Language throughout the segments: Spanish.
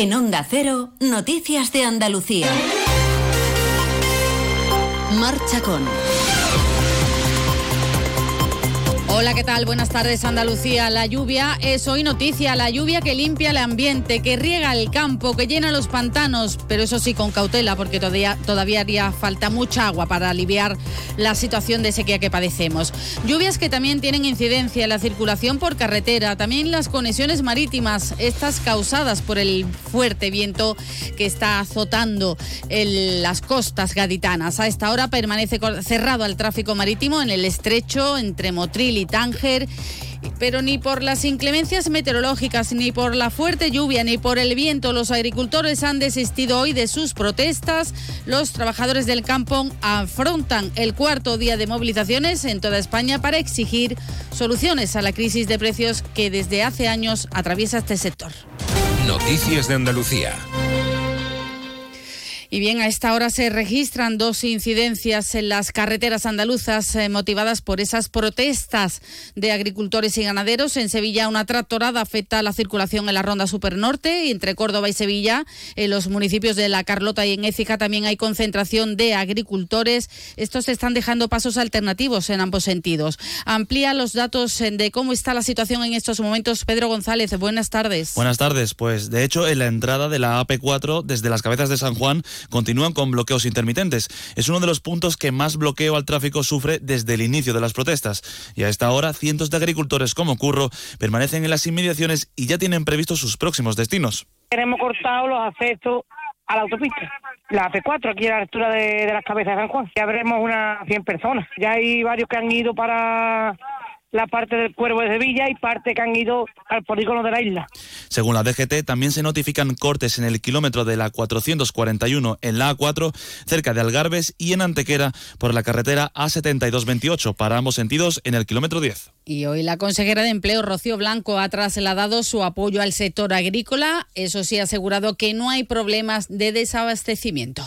En Onda Cero, Noticias de Andalucía. Marcha con. Hola, ¿qué tal? Buenas tardes, Andalucía. La lluvia es hoy noticia, la lluvia que limpia el ambiente, que riega el campo, que llena los pantanos, pero eso sí con cautela, porque todavía, todavía haría falta mucha agua para aliviar la situación de sequía que padecemos. Lluvias que también tienen incidencia en la circulación por carretera, también las conexiones marítimas, estas causadas por el fuerte viento que está azotando las costas gaditanas. A esta hora permanece cerrado al tráfico marítimo en el estrecho entre Motril y Tánger pero ni por las inclemencias meteorológicas, ni por la fuerte lluvia, ni por el viento, los agricultores han desistido hoy de sus protestas. Los trabajadores del campo afrontan el cuarto día de movilizaciones en toda España para exigir soluciones a la crisis de precios que desde hace años atraviesa este sector. Noticias de Andalucía. Y bien, a esta hora se registran dos incidencias en las carreteras andaluzas eh, motivadas por esas protestas de agricultores y ganaderos. En Sevilla, una tractorada afecta la circulación en la ronda supernorte y entre Córdoba y Sevilla, en los municipios de La Carlota y en Écija también hay concentración de agricultores. Estos están dejando pasos alternativos en ambos sentidos. Amplía los datos eh, de cómo está la situación en estos momentos. Pedro González, buenas tardes. Buenas tardes. Pues de hecho, en la entrada de la AP4 desde las cabezas de San Juan continúan con bloqueos intermitentes. Es uno de los puntos que más bloqueo al tráfico sufre desde el inicio de las protestas. Y a esta hora, cientos de agricultores como Curro permanecen en las inmediaciones y ya tienen previstos sus próximos destinos. Hemos cortado los accesos a la autopista, la P4, aquí a la altura de, de las cabezas de San Juan. Ya veremos unas 100 personas. Ya hay varios que han ido para la parte del Cuervo de Sevilla y parte que han ido al polígono de la isla. Según la DGT, también se notifican cortes en el kilómetro de la 441 en la A4, cerca de Algarbes y en Antequera por la carretera A7228, para ambos sentidos en el kilómetro 10. Y hoy la consejera de Empleo, Rocío Blanco, ha trasladado su apoyo al sector agrícola. Eso sí, ha asegurado que no hay problemas de desabastecimiento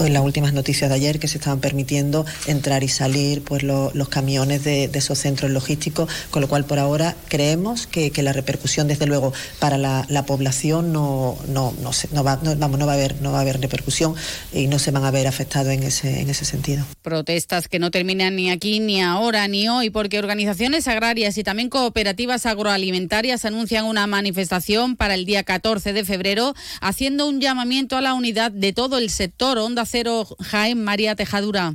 en las últimas noticias de ayer que se estaban permitiendo entrar y salir pues los camiones de, esos centros logísticos, con lo cual por ahora creemos que, la repercusión desde luego para la, población no, no, no, no, va, vamos, no, va a haber, no va a haber repercusión y no se van a ver afectados en ese, en ese sentido. Protestas que no terminan ni aquí, ni ahora, ni hoy, porque organizaciones agrarias y también cooperativas agroalimentarias anuncian una manifestación para el día 14 de febrero, haciendo un llamamiento a la unidad de todo el sector Onda Cero Jaén María Tejadura.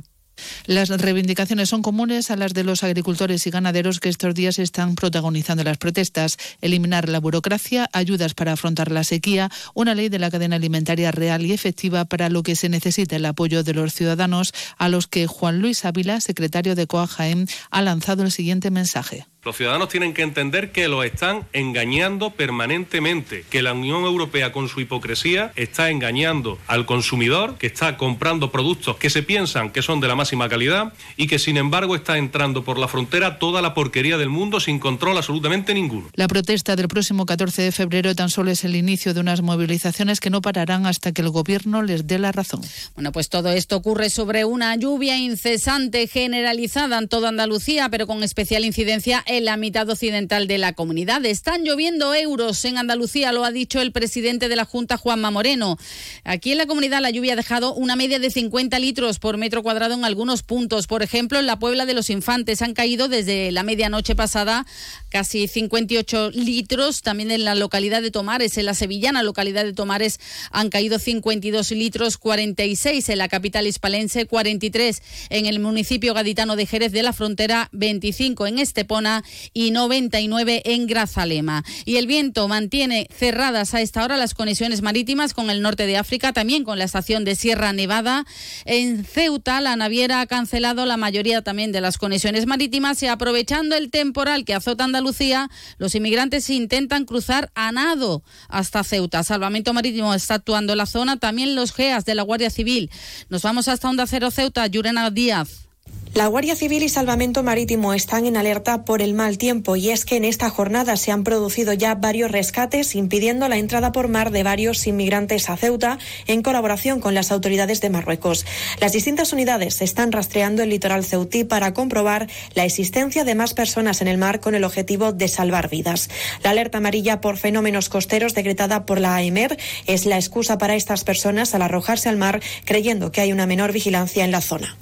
Las reivindicaciones son comunes a las de los agricultores y ganaderos que estos días están protagonizando las protestas. Eliminar la burocracia, ayudas para afrontar la sequía, una ley de la cadena alimentaria real y efectiva para lo que se necesita el apoyo de los ciudadanos, a los que Juan Luis Ávila, secretario de COA Jaén, ha lanzado el siguiente mensaje. Los ciudadanos tienen que entender que los están engañando permanentemente, que la Unión Europea con su hipocresía está engañando al consumidor, que está comprando productos que se piensan que son de la máxima calidad y que sin embargo está entrando por la frontera toda la porquería del mundo sin control absolutamente ninguno. La protesta del próximo 14 de febrero tan solo es el inicio de unas movilizaciones que no pararán hasta que el gobierno les dé la razón. Bueno, pues todo esto ocurre sobre una lluvia incesante generalizada en toda Andalucía, pero con especial incidencia en la mitad occidental de la comunidad. Están lloviendo euros en Andalucía, lo ha dicho el presidente de la Junta, Juanma Moreno. Aquí en la comunidad la lluvia ha dejado una media de 50 litros por metro cuadrado en algunos puntos. Por ejemplo, en la Puebla de los Infantes han caído desde la medianoche pasada casi 58 litros. También en la localidad de Tomares, en la sevillana localidad de Tomares, han caído 52 litros, 46 en la capital hispalense, 43 en el municipio gaditano de Jerez de la Frontera, 25 en Estepona y 99 en Grazalema. Y el viento mantiene cerradas a esta hora las conexiones marítimas con el norte de África, también con la estación de Sierra Nevada. En Ceuta, la naviera ha cancelado la mayoría también de las conexiones marítimas y aprovechando el temporal que azota Andalucía, los inmigrantes intentan cruzar a nado hasta Ceuta. Salvamento Marítimo está actuando en la zona, también los GEAS de la Guardia Civil. Nos vamos hasta Onda Cero Ceuta, Yurena Díaz. La Guardia Civil y Salvamento Marítimo están en alerta por el mal tiempo y es que en esta jornada se han producido ya varios rescates impidiendo la entrada por mar de varios inmigrantes a Ceuta en colaboración con las autoridades de Marruecos. Las distintas unidades están rastreando el litoral ceutí para comprobar la existencia de más personas en el mar con el objetivo de salvar vidas. La alerta amarilla por fenómenos costeros decretada por la AEMER es la excusa para estas personas al arrojarse al mar creyendo que hay una menor vigilancia en la zona.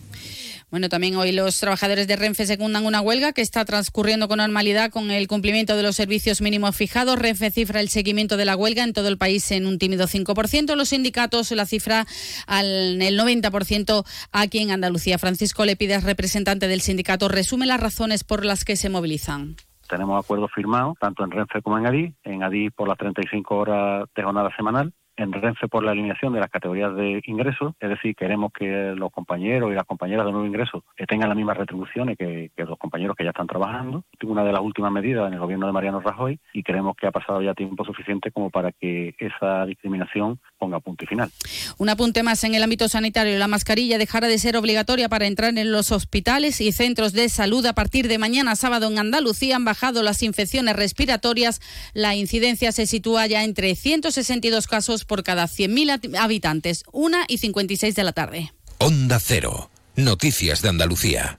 Bueno, también hoy los trabajadores de Renfe secundan una huelga que está transcurriendo con normalidad con el cumplimiento de los servicios mínimos fijados. Renfe cifra el seguimiento de la huelga en todo el país en un tímido 5%. Los sindicatos la cifra al el 90% aquí en Andalucía. Francisco Lepides, representante del sindicato, resume las razones por las que se movilizan. Tenemos acuerdos firmados tanto en Renfe como en ADI. En ADI por las 35 horas de jornada semanal en Renfe por la alineación de las categorías de ingresos, es decir, queremos que los compañeros y las compañeras de nuevo ingreso tengan las mismas retribuciones que, los compañeros que ya están trabajando. Una de las últimas medidas en el gobierno de Mariano Rajoy y creemos que ha pasado ya tiempo suficiente como para que esa discriminación ponga punto y final. Un apunte más en el ámbito sanitario. La mascarilla dejará de ser obligatoria para entrar en los hospitales y centros de salud. A partir de mañana sábado en Andalucía han bajado las infecciones respiratorias. La incidencia se sitúa ya entre 162 casos por cada 100.000 habitantes, una y 56 de la tarde. Onda Cero. Noticias de Andalucía.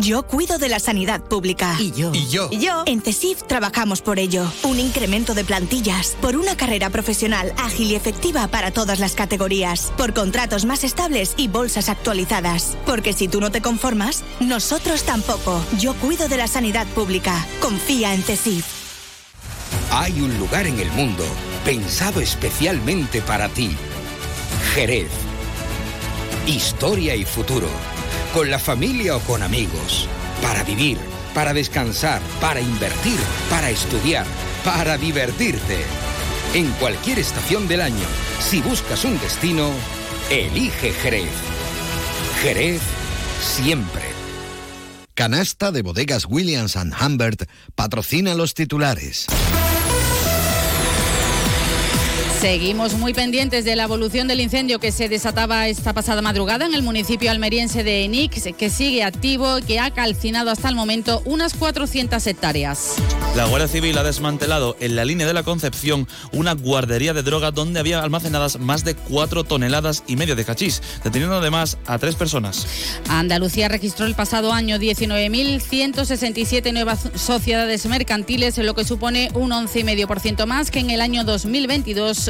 Yo cuido de la sanidad pública. Y yo. Y yo. Y yo. En CESIF trabajamos por ello. Un incremento de plantillas. Por una carrera profesional ágil y efectiva para todas las categorías. Por contratos más estables y bolsas actualizadas. Porque si tú no te conformas, nosotros tampoco. Yo cuido de la sanidad pública. Confía en CESIF. Hay un lugar en el mundo pensado especialmente para ti. Jerez. Historia y futuro con la familia o con amigos, para vivir, para descansar, para invertir, para estudiar, para divertirte. En cualquier estación del año, si buscas un destino, elige Jerez. Jerez siempre. Canasta de bodegas Williams ⁇ Humbert patrocina los titulares. Seguimos muy pendientes de la evolución del incendio que se desataba esta pasada madrugada en el municipio almeriense de Enix, que sigue activo y que ha calcinado hasta el momento unas 400 hectáreas. La Guardia Civil ha desmantelado en la línea de la Concepción una guardería de droga donde había almacenadas más de 4 toneladas y media de cachís, deteniendo además a tres personas. Andalucía registró el pasado año 19.167 nuevas sociedades mercantiles, lo que supone un 11,5% más que en el año 2022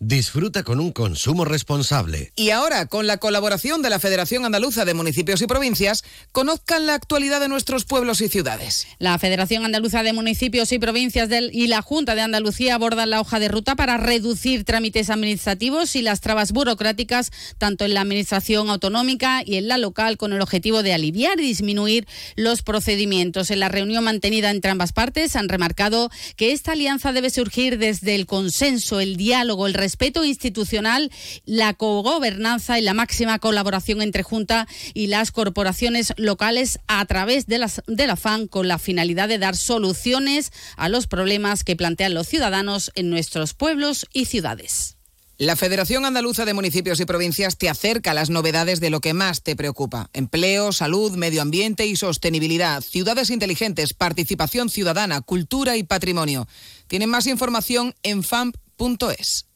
Disfruta con un consumo responsable. Y ahora, con la colaboración de la Federación Andaluza de Municipios y Provincias, conozcan la actualidad de nuestros pueblos y ciudades. La Federación Andaluza de Municipios y Provincias del, y la Junta de Andalucía abordan la hoja de ruta para reducir trámites administrativos y las trabas burocráticas, tanto en la Administración autonómica y en la local, con el objetivo de aliviar y disminuir los procedimientos. En la reunión mantenida entre ambas partes han remarcado que esta alianza debe surgir desde el consenso, el diálogo, el respeto institucional, la cogobernanza y la máxima colaboración entre Junta y las corporaciones locales a través de, las, de la FAN con la finalidad de dar soluciones a los problemas que plantean los ciudadanos en nuestros pueblos y ciudades. La Federación Andaluza de Municipios y Provincias te acerca a las novedades de lo que más te preocupa. Empleo, salud, medio ambiente y sostenibilidad, ciudades inteligentes, participación ciudadana, cultura y patrimonio. Tienen más información en famp.es.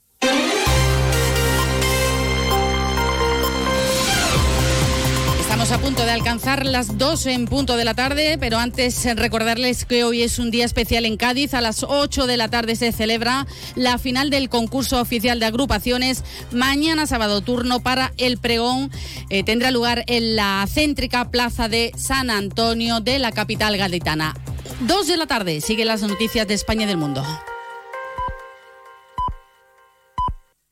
Estamos a punto de alcanzar las 2 en punto de la tarde, pero antes recordarles que hoy es un día especial en Cádiz. A las 8 de la tarde se celebra la final del concurso oficial de agrupaciones. Mañana sábado turno para el pregón eh, tendrá lugar en la céntrica plaza de San Antonio de la capital gaditana. 2 de la tarde, sigue las noticias de España y del mundo.